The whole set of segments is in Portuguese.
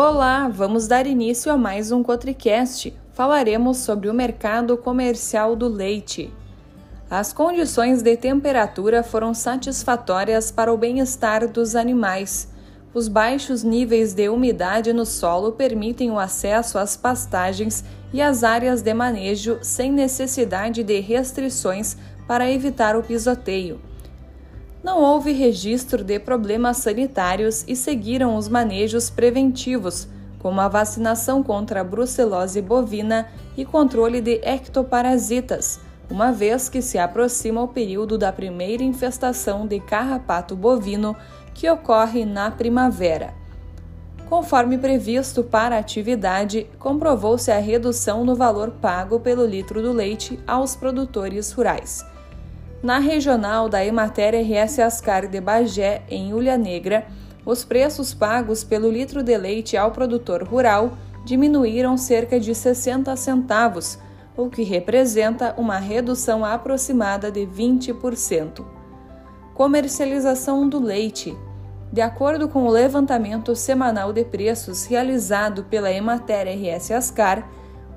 Olá, vamos dar início a mais um Cotricast. Falaremos sobre o mercado comercial do leite. As condições de temperatura foram satisfatórias para o bem-estar dos animais. Os baixos níveis de umidade no solo permitem o acesso às pastagens e às áreas de manejo sem necessidade de restrições para evitar o pisoteio. Não houve registro de problemas sanitários e seguiram os manejos preventivos, como a vacinação contra a brucelose bovina e controle de ectoparasitas, uma vez que se aproxima o período da primeira infestação de carrapato bovino, que ocorre na primavera. Conforme previsto para a atividade, comprovou-se a redução no valor pago pelo litro do leite aos produtores rurais. Na regional da Emater RS Ascar de Bagé, em Ulha Negra, os preços pagos pelo litro de leite ao produtor rural diminuíram cerca de 60 centavos, o que representa uma redução aproximada de 20%. Comercialização do leite. De acordo com o levantamento semanal de preços realizado pela Emater RS Ascar,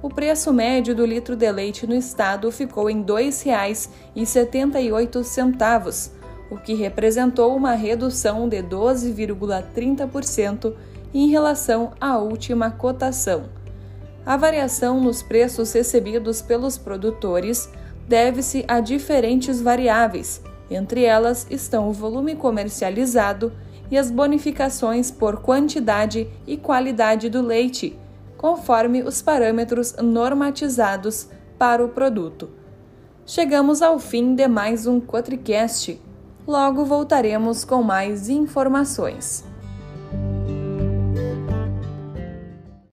o preço médio do litro de leite no estado ficou em R$ 2,78, o que representou uma redução de 12,30% em relação à última cotação. A variação nos preços recebidos pelos produtores deve-se a diferentes variáveis, entre elas estão o volume comercializado e as bonificações por quantidade e qualidade do leite conforme os parâmetros normatizados para o produto. Chegamos ao fim de mais um Quatricast. Logo voltaremos com mais informações.